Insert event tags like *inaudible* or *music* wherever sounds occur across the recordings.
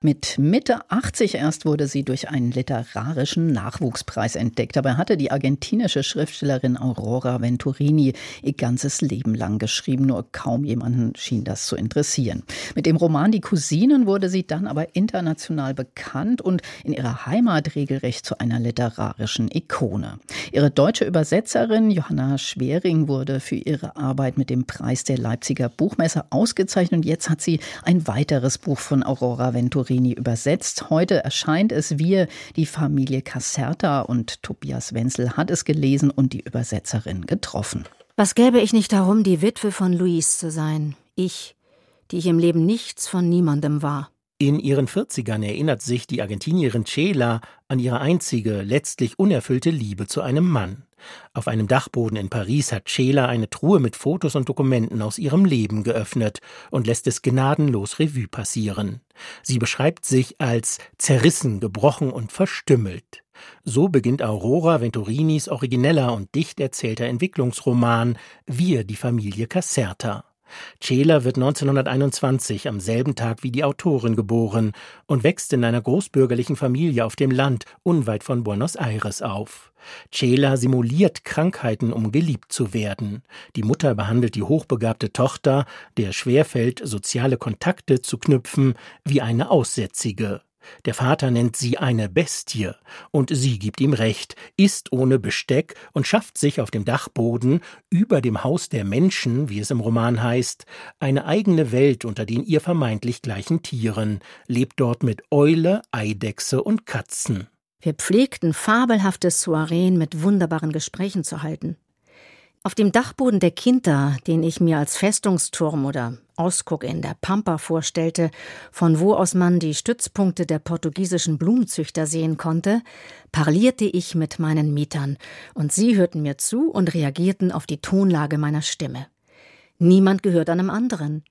mit Mitte 80 erst wurde sie durch einen literarischen Nachwuchspreis entdeckt. Dabei hatte die argentinische Schriftstellerin Aurora Venturini ihr ganzes Leben lang geschrieben, nur kaum jemanden schien das zu interessieren. Mit dem Roman Die Cousinen wurde sie dann aber international bekannt und in ihrer Heimat regelrecht zu einer literarischen Ikone. Ihre deutsche Übersetzerin Johanna Schwering wurde für ihre Arbeit mit dem Preis der Leipziger Buchmesse ausgezeichnet und jetzt hat sie ein weiteres Buch von Aurora Venturini Venturini übersetzt. Heute erscheint es Wir, die Familie Caserta und Tobias Wenzel hat es gelesen und die Übersetzerin getroffen. Was gäbe ich nicht darum, die Witwe von Luis zu sein? Ich, die ich im Leben nichts von niemandem war. In ihren 40ern erinnert sich die Argentinierin Chela an ihre einzige, letztlich unerfüllte Liebe zu einem Mann. Auf einem Dachboden in Paris hat Chela eine Truhe mit Fotos und Dokumenten aus ihrem Leben geöffnet und lässt es gnadenlos Revue passieren. Sie beschreibt sich als zerrissen, gebrochen und verstümmelt. So beginnt Aurora Venturinis origineller und dicht erzählter Entwicklungsroman Wir, die Familie Caserta. Cela wird 1921 am selben Tag wie die Autorin geboren und wächst in einer großbürgerlichen Familie auf dem Land unweit von Buenos Aires auf. Cela simuliert Krankheiten, um geliebt zu werden. Die Mutter behandelt die hochbegabte Tochter, der schwerfällt, soziale Kontakte zu knüpfen, wie eine Aussätzige. Der Vater nennt sie eine Bestie, und sie gibt ihm recht, isst ohne Besteck und schafft sich auf dem Dachboden, über dem Haus der Menschen, wie es im Roman heißt, eine eigene Welt unter den ihr vermeintlich gleichen Tieren, lebt dort mit Eule, Eidechse und Katzen. Wir pflegten fabelhafte Soireen mit wunderbaren Gesprächen zu halten. Auf dem Dachboden der Quinta, den ich mir als Festungsturm oder Ausguck in der Pampa vorstellte, von wo aus man die Stützpunkte der portugiesischen Blumenzüchter sehen konnte, parlierte ich mit meinen Mietern, und sie hörten mir zu und reagierten auf die Tonlage meiner Stimme. Niemand gehört einem anderen.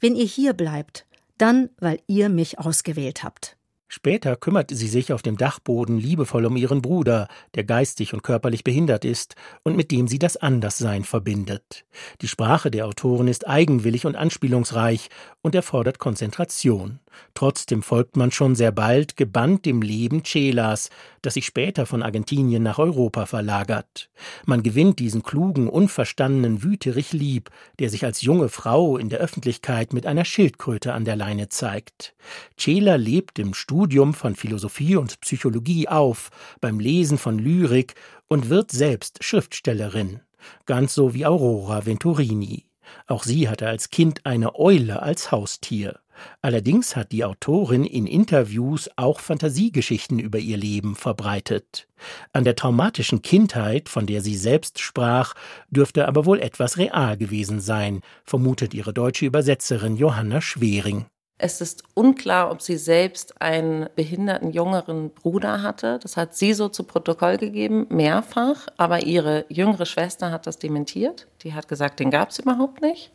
Wenn ihr hier bleibt, dann, weil ihr mich ausgewählt habt. Später kümmert sie sich auf dem Dachboden liebevoll um ihren Bruder, der geistig und körperlich behindert ist und mit dem sie das Anderssein verbindet. Die Sprache der Autorin ist eigenwillig und anspielungsreich und erfordert Konzentration. Trotzdem folgt man schon sehr bald gebannt dem Leben Chelas, das sich später von Argentinien nach Europa verlagert. Man gewinnt diesen klugen, unverstandenen Wüterich lieb, der sich als junge Frau in der Öffentlichkeit mit einer Schildkröte an der Leine zeigt. Chela lebt im Studium von Philosophie und Psychologie auf, beim Lesen von Lyrik und wird selbst Schriftstellerin, ganz so wie Aurora Venturini. Auch sie hatte als Kind eine Eule als Haustier. Allerdings hat die Autorin in Interviews auch Fantasiegeschichten über ihr Leben verbreitet. An der traumatischen Kindheit, von der sie selbst sprach, dürfte aber wohl etwas real gewesen sein, vermutet ihre deutsche Übersetzerin Johanna Schwering. Es ist unklar, ob sie selbst einen behinderten jüngeren Bruder hatte. Das hat sie so zu Protokoll gegeben, mehrfach. Aber ihre jüngere Schwester hat das dementiert. Die hat gesagt, den gab es überhaupt nicht.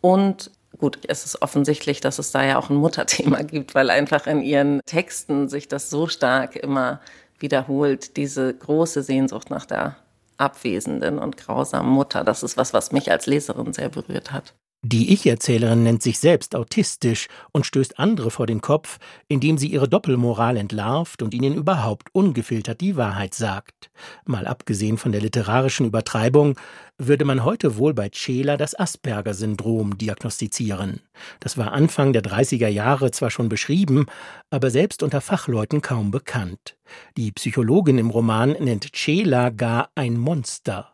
Und gut, es ist offensichtlich, dass es da ja auch ein Mutterthema *laughs* gibt, weil einfach in ihren Texten sich das so stark immer wiederholt, diese große Sehnsucht nach der abwesenden und grausamen Mutter. Das ist was, was mich als Leserin sehr berührt hat. Die Ich-Erzählerin nennt sich selbst autistisch und stößt andere vor den Kopf, indem sie ihre Doppelmoral entlarvt und ihnen überhaupt ungefiltert die Wahrheit sagt. Mal abgesehen von der literarischen Übertreibung, würde man heute wohl bei Cela das Asperger-Syndrom diagnostizieren. Das war Anfang der 30er Jahre zwar schon beschrieben, aber selbst unter Fachleuten kaum bekannt. Die Psychologin im Roman nennt Cela gar ein Monster.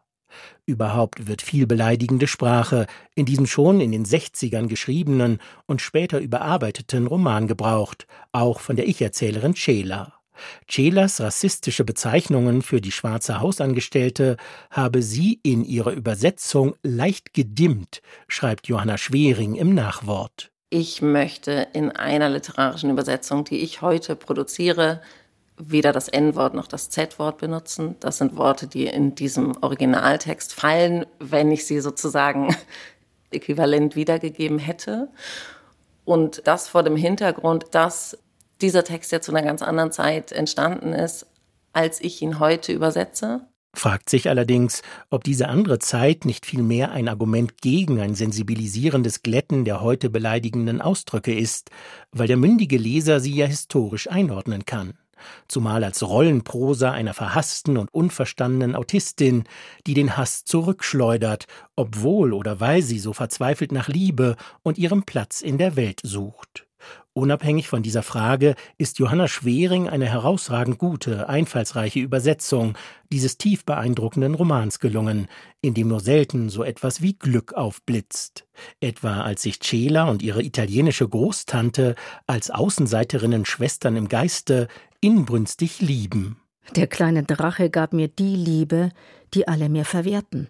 Überhaupt wird viel beleidigende Sprache in diesem schon in den 60ern geschriebenen und später überarbeiteten Roman gebraucht, auch von der Ich-Erzählerin Cela. Celas rassistische Bezeichnungen für die schwarze Hausangestellte habe sie in ihrer Übersetzung leicht gedimmt, schreibt Johanna Schwering im Nachwort. Ich möchte in einer literarischen Übersetzung, die ich heute produziere, weder das N-Wort noch das Z-Wort benutzen. Das sind Worte, die in diesem Originaltext fallen, wenn ich sie sozusagen *laughs* äquivalent wiedergegeben hätte. Und das vor dem Hintergrund, dass dieser Text ja zu einer ganz anderen Zeit entstanden ist, als ich ihn heute übersetze. fragt sich allerdings, ob diese andere Zeit nicht vielmehr ein Argument gegen ein sensibilisierendes Glätten der heute beleidigenden Ausdrücke ist, weil der mündige Leser sie ja historisch einordnen kann zumal als Rollenprosa einer verhassten und unverstandenen Autistin, die den Hass zurückschleudert, obwohl oder weil sie so verzweifelt nach Liebe und ihrem Platz in der Welt sucht. Unabhängig von dieser Frage ist Johanna Schwering eine herausragend gute, einfallsreiche Übersetzung dieses tief beeindruckenden Romans gelungen, in dem nur selten so etwas wie Glück aufblitzt. Etwa als sich Cela und ihre italienische Großtante als Außenseiterinnen Schwestern im Geiste inbrünstig lieben. Der kleine Drache gab mir die Liebe, die alle mir verwehrten.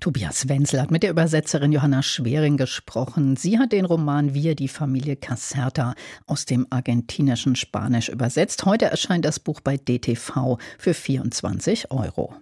Tobias Wenzel hat mit der Übersetzerin Johanna Schwering gesprochen. Sie hat den Roman Wir, die Familie Caserta aus dem argentinischen Spanisch übersetzt. Heute erscheint das Buch bei DTV für 24 Euro.